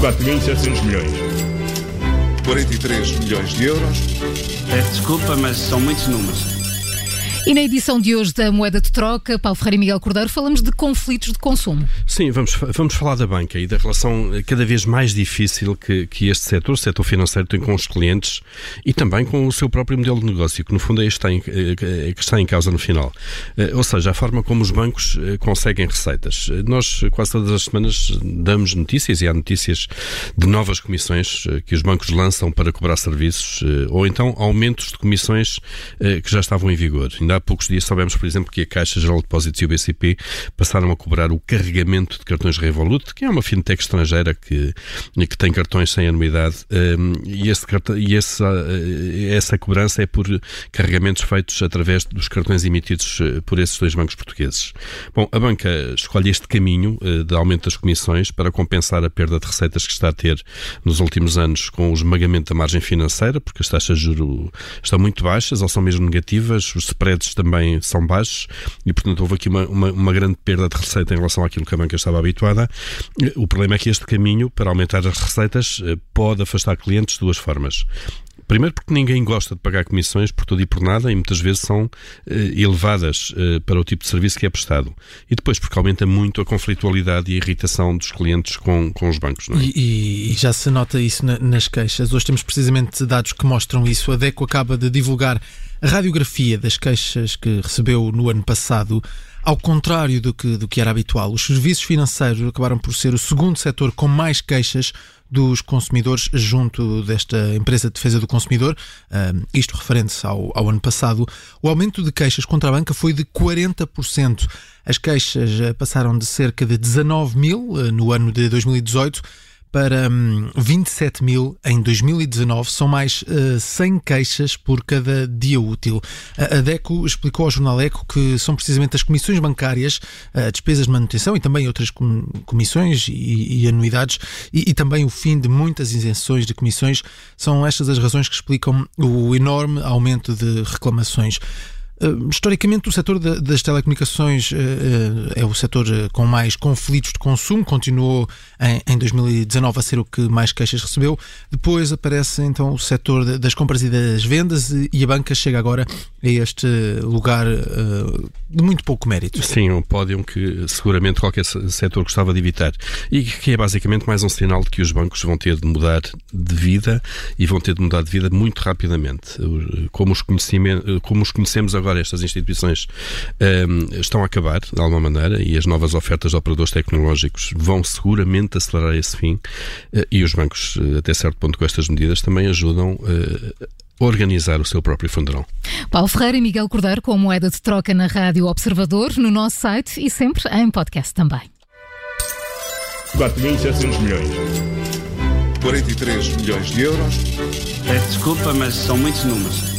4.700 milhões. 43 milhões de euros. Peço desculpa, mas são muitos números. E na edição de hoje da Moeda de Troca, Paulo Ferreira e Miguel Cordeiro, falamos de conflitos de consumo. Sim, vamos, vamos falar da banca e da relação cada vez mais difícil que, que este setor, o setor financeiro, tem com os clientes e também com o seu próprio modelo de negócio, que no fundo é este em, é que está em causa no final. Eh, ou seja, a forma como os bancos eh, conseguem receitas. Nós, quase todas as semanas, damos notícias e há notícias de novas comissões eh, que os bancos lançam para cobrar serviços ou então aumentos de comissões que já estavam em vigor. Ainda há poucos dias soubemos, por exemplo, que a Caixa Geral de Depósitos e o BCP passaram a cobrar o carregamento de cartões Revolut, que é uma fintech estrangeira que, que tem cartões sem anuidade, um, e, esse, e essa, eh, essa cobrança é por carregamentos feitos através dos cartões emitidos eh, por esses dois bancos portugueses. Bom, a banca escolhe este caminho uh, de aumento das comissões para compensar a perda de receitas que está a ter nos últimos anos com o esmagamento da margem financeira, porque as taxas de juros estão muito baixas ou são mesmo negativas, os spreads também são baixos e, portanto, houve aqui uma, uma, uma, grande perda de receita em relação àquilo que a banca estava habituada. O problema é que este caminho, para aumentar as receitas, eh, pode afastar clientes de duas formas. Primeiro porque ninguém gosta de pagar comissões por tudo e por nada e muitas vezes são eh, elevadas eh, para o tipo de serviço que é prestado. E depois porque aumenta muito a conflitualidade e a irritação dos clientes com, com os bancos. É? E, e, já se nota isso na, nas queixas. Hoje temos precisamente dados que mostram isso. A DECO acaba de divulgar a radiografia das queixas que recebeu no ano passado, ao contrário do que, do que era habitual, os serviços financeiros acabaram por ser o segundo setor com mais queixas dos consumidores junto desta empresa de defesa do consumidor, isto referente ao, ao ano passado. O aumento de queixas contra a banca foi de 40%. As queixas eh, passaram de cerca de 19 mil eh, no ano de 2018 para hum, 27 mil em 2019. São mais uh, 100 queixas por cada dia útil. A DECO explicou ao jornal Eco que são precisamente as comissões bancárias, uh, despesas de manutenção e também outras com comissões e, anuidades e, também o fim de muitas isenções de comissões. São estas as razões que explicam o enorme aumento de reclamações. Uh, historicamente, o setor das telecomunicações uh, é o setor com mais conflitos de consumo, continuou em, em, 2019 a ser o que mais queixas recebeu. Depois aparece então o setor das compras e das vendas e, a banca chega agora a este lugar de muito pouco mérito. Sim, um pódio que seguramente qualquer setor gostava de evitar e que é basicamente mais um sinal de que os bancos vão ter de mudar de vida e vão ter de mudar de vida muito rapidamente. Como os, como os conhecemos agora agora estas instituições um, estão a acabar, de alguma maneira, e as novas ofertas de operadores tecnológicos vão seguramente acelerar esse fim, uh, e os bancos, uh, até certo ponto, com estas medidas, também ajudam uh, organizar o seu próprio funeral. Paulo Ferreira e Miguel Cordeiro com moeda de troca na Rádio Observador, no nosso site e sempre em podcast também. 4.700 milhões. 43 milhões de euros. Peço desculpa, mas são muitos números.